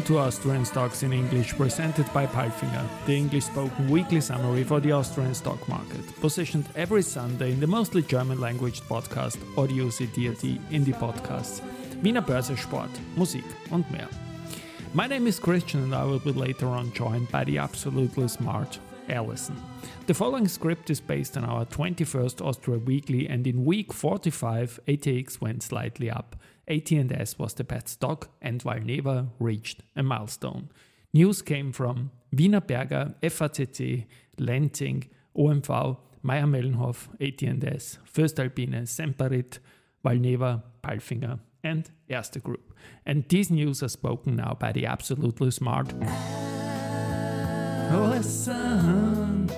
welcome to Austrian Stocks in English, presented by Palfinger, the English spoken weekly summary for the Austrian stock market, positioned every Sunday in the mostly German language podcast Audio CDRT in the podcasts Wiener Börse Sport, Musik und mehr. My name is Christian and I will be later on joined by the absolutely smart Alison. The following script is based on our 21st Austria Weekly and in week 45 ATX went slightly up. AT&S was the best stock and Valneva reached a milestone. News came from Wienerberger, FACC, Lenzing, OMV, Mayr-Melnhof, AT&S, Voestalpine, Semperit, Valneva, Palfinger and Erste Group. And these news are spoken now by the absolutely smart Alison.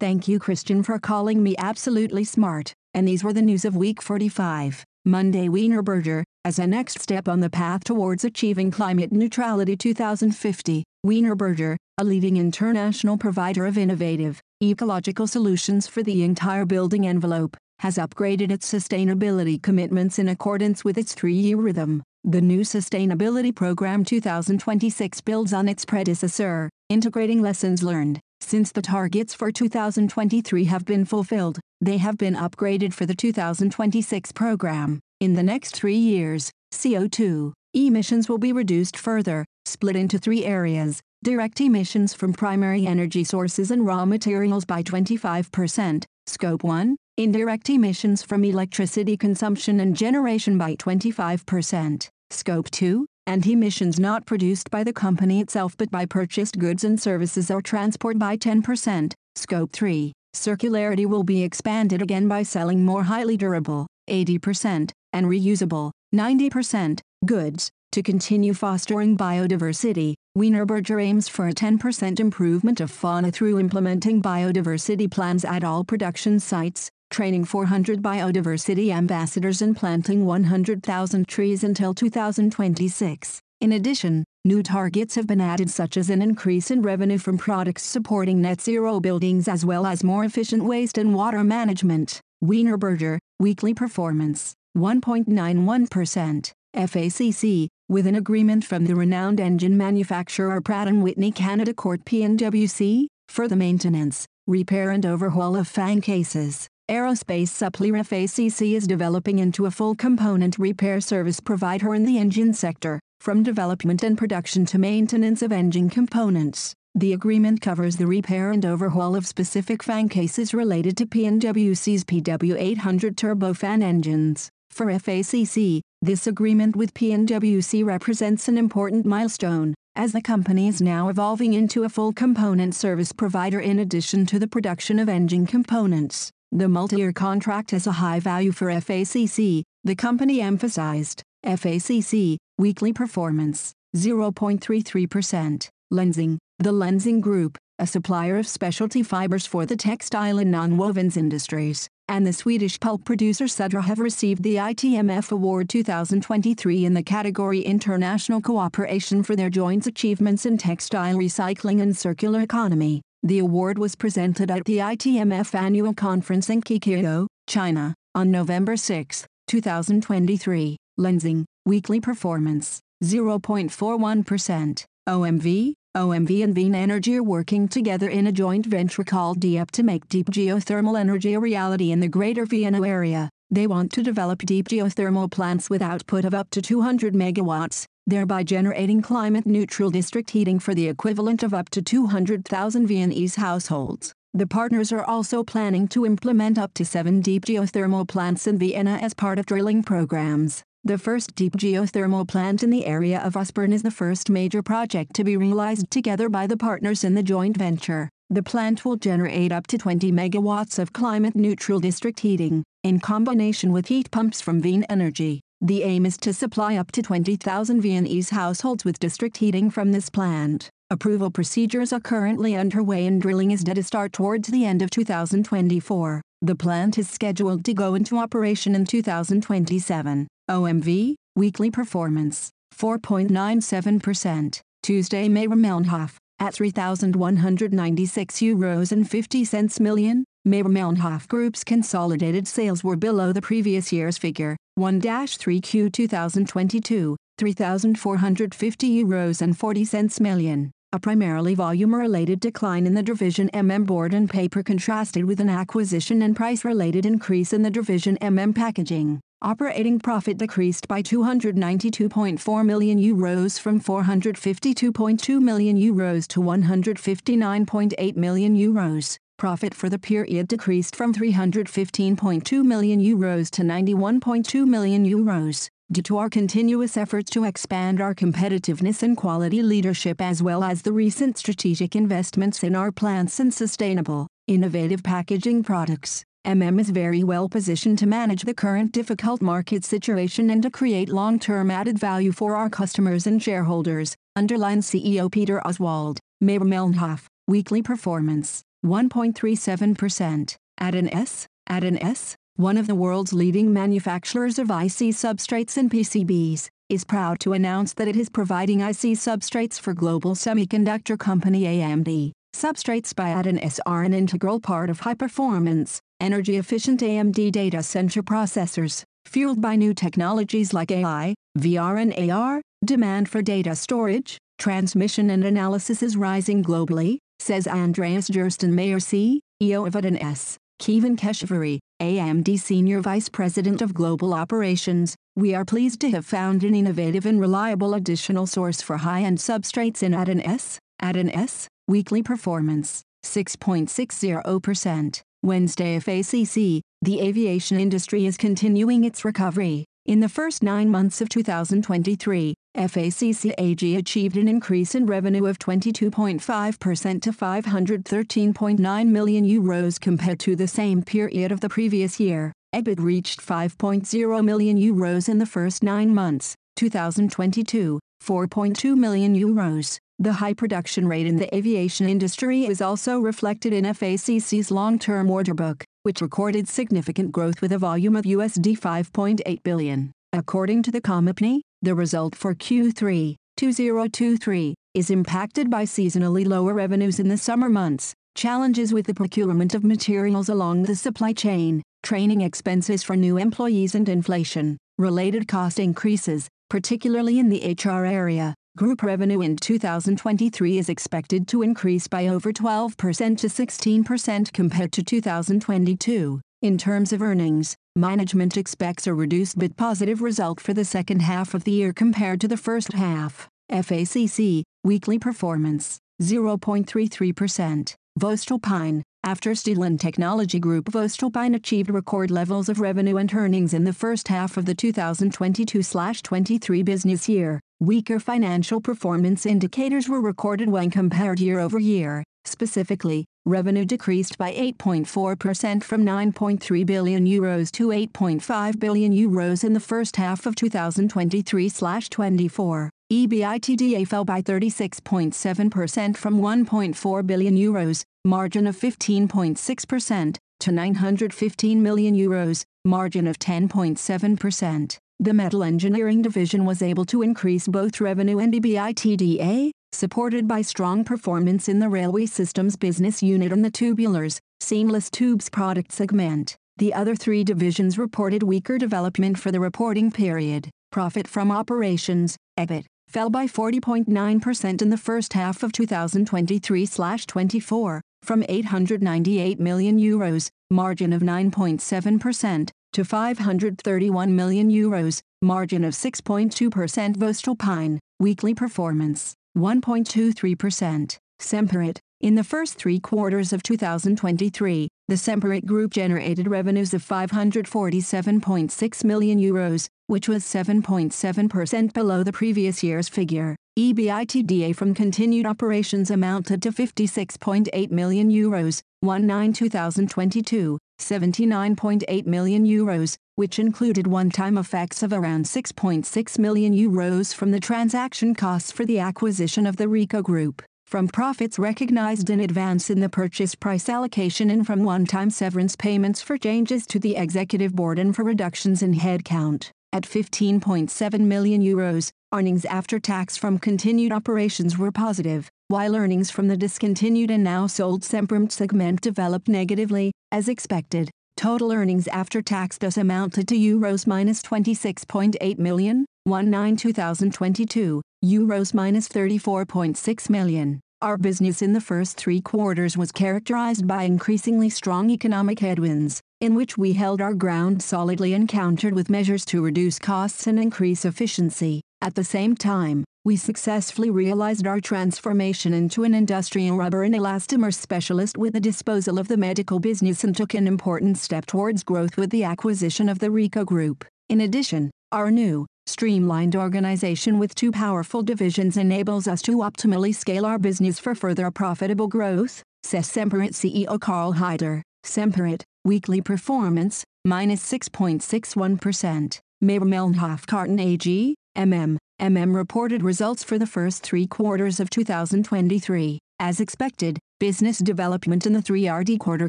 Thank you, Christian, for calling me absolutely smart. And these were the news of week 45. Monday Wienerberger, as a next step on the path towards achieving climate neutrality 2050, Wienerberger, a leading international provider of innovative, ecological solutions for the entire building envelope, has upgraded its sustainability commitments in accordance with its three-year rhythm. The new Sustainability Program 2026 builds on its predecessor, integrating lessons learned. Since the targets for 2023 have been fulfilled, they have been upgraded for the 2026 program. In the next three years, CO2 emissions will be reduced further, split into three areas direct emissions from primary energy sources and raw materials by 25%, Scope 1, indirect emissions from electricity consumption and generation by 25%, Scope 2, and emissions not produced by the company itself but by purchased goods and services or transport by 10%, Scope 3. Circularity will be expanded again by selling more highly durable, 80%, and reusable, 90%, goods. To continue fostering biodiversity, Wienerberger aims for a 10% improvement of fauna through implementing biodiversity plans at all production sites, training 400 biodiversity ambassadors and planting 100,000 trees until 2026. In addition, new targets have been added such as an increase in revenue from products supporting net zero buildings as well as more efficient waste and water management. Wienerberger, weekly performance, 1.91%. FACC, with an agreement from the renowned engine manufacturer Pratt & Whitney Canada Corp P&WC, for the maintenance, repair and overhaul of fan cases. Aerospace Supplier FACC is developing into a full component repair service provider in the engine sector, from development and production to maintenance of engine components. The agreement covers the repair and overhaul of specific fan cases related to P&WC's PW800 turbofan engines. For FACC, this agreement with P&WC represents an important milestone, as the company is now evolving into a full component service provider in addition to the production of engine components. The multi-year contract has a high value for FACC, the company emphasized. FACC, weekly performance, 0.33%. Lenzing, the Lenzing Group, a supplier of specialty fibers for the textile and nonwovens industries, and the Swedish pulp producer Södra have received the ITMF Award 2023 in the category International Cooperation for their joint achievements in textile recycling and circular economy. The award was presented at the ITMF annual conference in Keqiao, China, on November 6, 2023. Lenzing, weekly performance, 0.41%. OMV, OMV and Wien Energy are working together in a joint venture called DEEP to make deep geothermal energy a reality in the greater Vienna area. They want to develop deep geothermal plants with output of up to 200 megawatts, thereby generating climate-neutral district heating for the equivalent of up to 200,000 Viennese households. The partners are also planning to implement up to seven deep geothermal plants in Vienna as part of drilling programs. The first deep geothermal plant in the area of Aspern is the first major project to be realized together by the partners in the joint venture. The plant will generate up to 20 megawatts of climate-neutral district heating, in combination with heat pumps from Wien Energy. The aim is to supply up to 20,000 Viennese households with district heating from this plant. Approval procedures are currently underway and drilling is due to start towards the end of 2024. The plant is scheduled to go into operation in 2027. OMV, weekly performance, 4.97%. Tuesday Mayr-Melnhof, at 3,196 euros and 50 cents million, Mayr-Melnhof Group's consolidated sales were below the previous year's figure, 1-3Q 2022, 3,450 euros and 40 cents million. A primarily volume-related decline in the division MM Board and Paper contrasted with an acquisition and price-related increase in the division MM Packaging. Operating profit decreased by 292.4 million euros from 452.2 million euros to 159.8 million euros. Profit for the period decreased from 315.2 million euros to 91.2 million euros due to our continuous efforts to expand our competitiveness and quality leadership as well as the recent strategic investments in our plants and sustainable, innovative packaging products. MM is very well positioned to manage the current difficult market situation and to create long-term added value for our customers and shareholders, underlined CEO Peter Oswald. Mayr-Melnhof, weekly performance, 1.37%. AT&S, at an S, one of the world's leading manufacturers of IC substrates and PCBs, is proud to announce that it is providing IC substrates for global semiconductor company AMD. Substrates by AT&S are an integral part of high-performance, energy-efficient AMD data center processors, fueled by new technologies like AI, VR and AR, demand for data storage, transmission and analysis is rising globally, says Andreas Gerstenmayer CEO of AT&S. Kevin Keshvari, AMD Senior Vice President of Global Operations, we are pleased to have found an innovative and reliable additional source for high-end substrates in AT&S. AT&S, weekly performance, 6.60%. Wednesday FACC, the aviation industry is continuing its recovery. In the first nine months of 2023, FACC AG achieved an increase in revenue of 22.5% to 513.9 million euros compared to the same period of the previous year. EBIT reached 5.0 million euros in the first nine months, 2022, 4.2 million euros. The high production rate in the aviation industry is also reflected in FACC's long-term order book, which recorded significant growth with a volume of USD 5.8 billion. According to the company, the result for Q3 2023 is impacted by seasonally lower revenues in the summer months, challenges with the procurement of materials along the supply chain, training expenses for new employees and inflation, related cost increases, particularly in the HR area. Group revenue in 2023 is expected to increase by over 12% to 16% compared to 2022. In terms of earnings, management expects a reduced but positive result for the second half of the year compared to the first half. FACC, weekly performance, 0.33%. Voestalpine, after Steel and Technology Group Voestalpine achieved record levels of revenue and earnings in the first half of the 2022-23 business year, weaker financial performance indicators were recorded when compared year-over-year. Specifically, revenue decreased by 8.4% from 9.3 billion euros to 8.5 billion euros in the first half of 2023-24. EBITDA fell by 36.7% from 1.4 billion euros, margin of 15.6%, to 915 million euros, margin of 10.7%. The Metal Engineering division was able to increase both revenue and EBITDA, supported by strong performance in the Railway Systems business unit and the Tubulars, Seamless Tubes product segment. The other three divisions reported weaker development for the reporting period. Profit from operations, EBIT, fell by 40.9% in the first half of 2023-24, from 898 million euros, margin of 9.7%, to 531 million euros, margin of 6.2% Voestalpine, weekly performance, 1.23%. Semperit, in the first three quarters of 2023, the Semperit Group generated revenues of 547.6 million euros, which was 7.7% below the previous year's figure. EBITDA from continued operations amounted to 56.8 million euros, 19 2022, 79.8 million euros, which included one-time effects of around 6.6 million euros from the transaction costs for the acquisition of the Rico Group, from profits recognized in advance in the purchase price allocation and from one-time severance payments for changes to the executive board and for reductions in headcount. At 15.7 million euros, earnings after tax from continued operations were positive, while earnings from the discontinued and now sold Sempermed segment developed negatively, as expected. Total earnings after tax thus amounted to euros minus 26.8 million, 19 2022, euros minus 34.6 million. Our business in the first three quarters was characterized by increasingly strong economic headwinds, in which we held our ground solidly and countered with measures to reduce costs and increase efficiency. At the same time, we successfully realized our transformation into an industrial rubber and elastomer specialist with the disposal of the medical business and took an important step towards growth with the acquisition of the Rico Group. In addition, our new, streamlined organization with two powerful divisions enables us to optimally scale our business for further profitable growth, says Semperit CEO Karl Haider. Semperit, weekly performance, minus 6.61%. Mayr-Melnhof Karton AG, MM, MM reported results for the first three quarters of 2023. As expected, business development in the 3RD quarter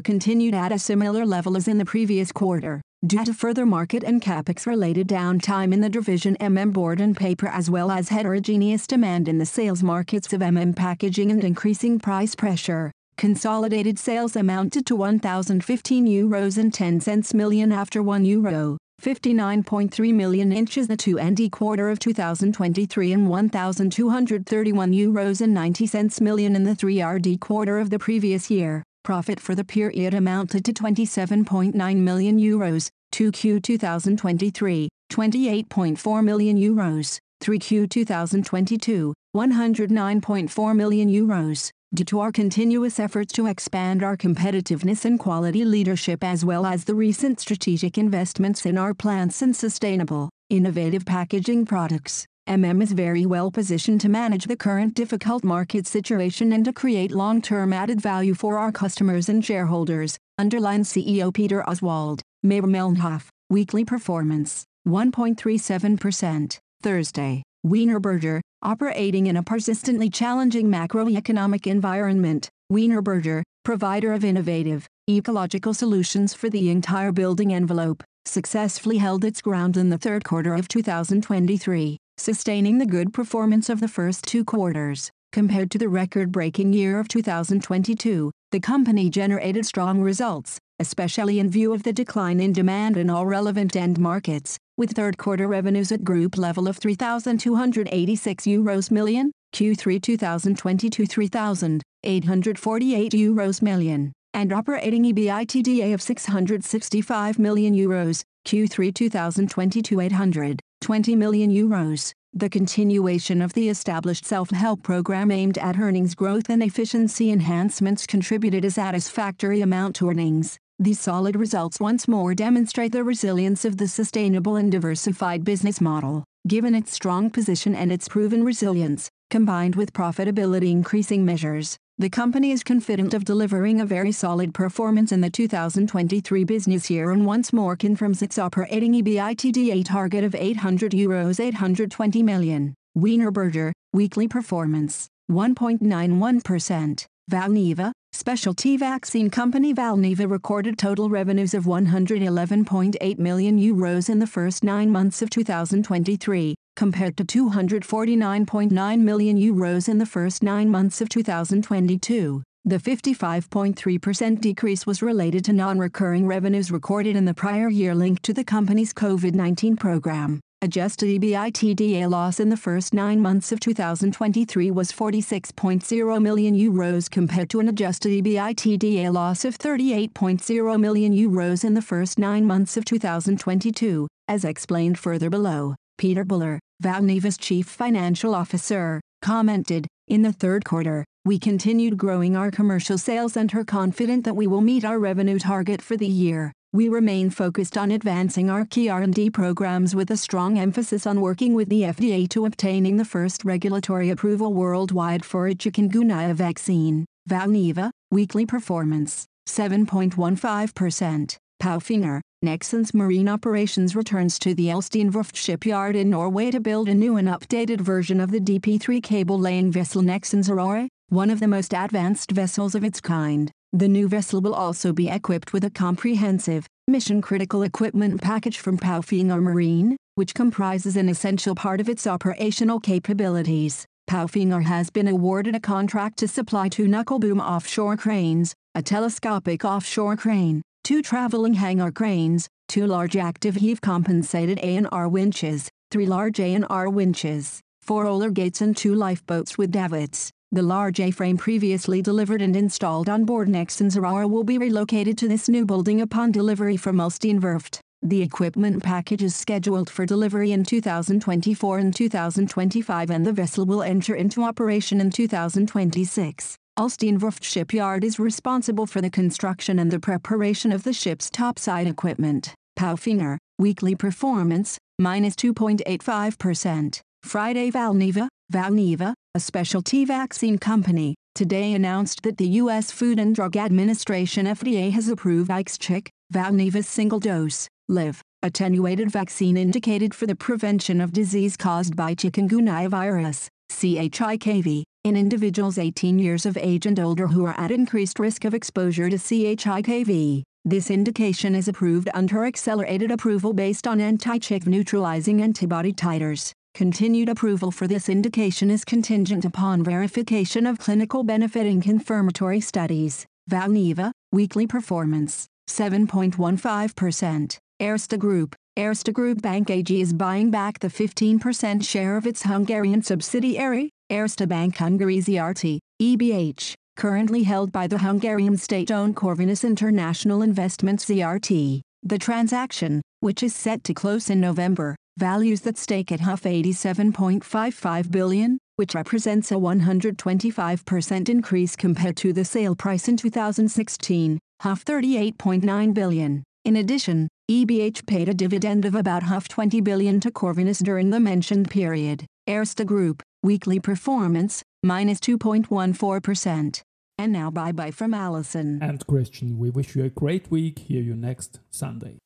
continued at a similar level as in the previous quarter due to further market and capex-related downtime in the division MM Board and Paper as well as heterogeneous demand in the sales markets of MM Packaging and increasing price pressure. Consolidated sales amounted to 1,015 euros and 10 cents million after 1 euro. 59.3 million inches the 2ND quarter of 2023 and 1,231 euros and 90 cents million in the 3RD quarter of the previous year. Profit for the period amounted to 27.9 million euros, 2Q 2023, 28.4 million euros, 3Q 2022, 109.4 million euros. Due to our continuous efforts to expand our competitiveness and quality leadership as well as the recent strategic investments in our plants and sustainable, innovative packaging products, MM is very well positioned to manage the current difficult market situation and to create long-term added value for our customers and shareholders, underlines CEO Peter Oswald. Mayr-Melnhof, weekly performance, 1.37%. Thursday, Wienerberger, operating in a persistently challenging macroeconomic environment, Wienerberger, provider of innovative, ecological solutions for the entire building envelope, successfully held its ground in the third quarter of 2023 sustaining the good performance of the first two quarters. Compared to the record-breaking year of 2022, the company generated strong results, especially in view of the decline in demand in all relevant end markets, with third-quarter revenues at group level of 3,286 euros million, Q3 2022 3,848 euros million, and operating EBITDA of 665 million euros, Q3 2022 800. 20 million euros. The continuation of the established self-help program aimed at earnings growth and efficiency enhancements contributed a satisfactory amount to earnings. These solid results once more demonstrate the resilience of the sustainable and diversified business model. Given its strong position and its proven resilience, combined with profitability increasing measures, the company is confident of delivering a very solid performance in the 2023 business year and once more confirms its operating EBITDA target of 800 euros 820 million. Wienerberger, weekly performance, 1.91%. Valneva, specialty vaccine company Valneva recorded total revenues of 111.8 million euros in the first nine months of 2023, compared to 249.9 million euros in the first nine months of 2022. The 55.3% decrease was related to non-recurring revenues recorded in the prior year linked to the company's COVID-19 program. Adjusted EBITDA loss in the first nine months of 2023 was 46.0 million euros compared to an adjusted EBITDA loss of 38.0 million euros in the first nine months of 2022, as explained further below. Peter Bühler, Valneva's chief financial officer, commented, In the third quarter, we continued growing our commercial sales and are confident that we will meet our revenue target for the year. We remain focused on advancing our key R&D programs with a strong emphasis on working with the FDA to obtaining the first regulatory approval worldwide for a chikungunya vaccine. Valneva, weekly performance, 7.15%. Palfinger, Nexans Marine Operations returns to the Ulstein Verft shipyard in Norway to build a new and updated version of the DP3 cable-laying vessel Nexans Aurora, one of the most advanced vessels of its kind. The new vessel will also be equipped with a comprehensive, mission-critical equipment package from Palfinger Marine, which comprises an essential part of its operational capabilities. Palfinger has been awarded a contract to supply two knuckle boom offshore cranes, a telescopic offshore crane, two traveling hangar cranes, two large active heave compensated A&R winches, three large A&R winches, four roller gates and two lifeboats with davits. The large A-frame previously delivered and installed on board Nexans Aurora will be relocated to this new building upon delivery from Ulstein Werft. The equipment package is scheduled for delivery in 2024 and 2025 and the vessel will enter into operation in 2026. Ulstein Werft Shipyard is responsible for the construction and the preparation of the ship's topside equipment. Palfinger, weekly performance, minus 2.85%. Friday Valneva, Valneva, a specialty vaccine company, today announced that the U.S. Food and Drug Administration FDA has approved IXCHIQ, Valneva's single-dose, live, attenuated vaccine indicated for the prevention of disease caused by chikungunya virus, CHIKV, in individuals 18 years of age and older who are at increased risk of exposure to CHIKV. This indication is approved under accelerated approval based on anti-CHIK neutralizing antibody titers. Continued approval for this indication is contingent upon verification of clinical benefit in confirmatory studies. Valneva, weekly performance, 7.15%. Erste Group, Erste Group Bank AG is buying back the 15% share of its Hungarian subsidiary, Erste Bank Hungary ZRT, EBH, currently held by the Hungarian state-owned Corvinus International Investments ZRT. The transaction, which is set to close in November, values that stake at half 87.55 billion, which represents a 125% increase compared to the sale price in 2016, half 38.9 billion. In addition, EBH paid a dividend of about half 20 billion to Corvinus during the mentioned period. Erste Group, weekly performance, minus 2.14%. And now bye bye from Alison. And Christian, we wish you a great week. Hear you next Sunday.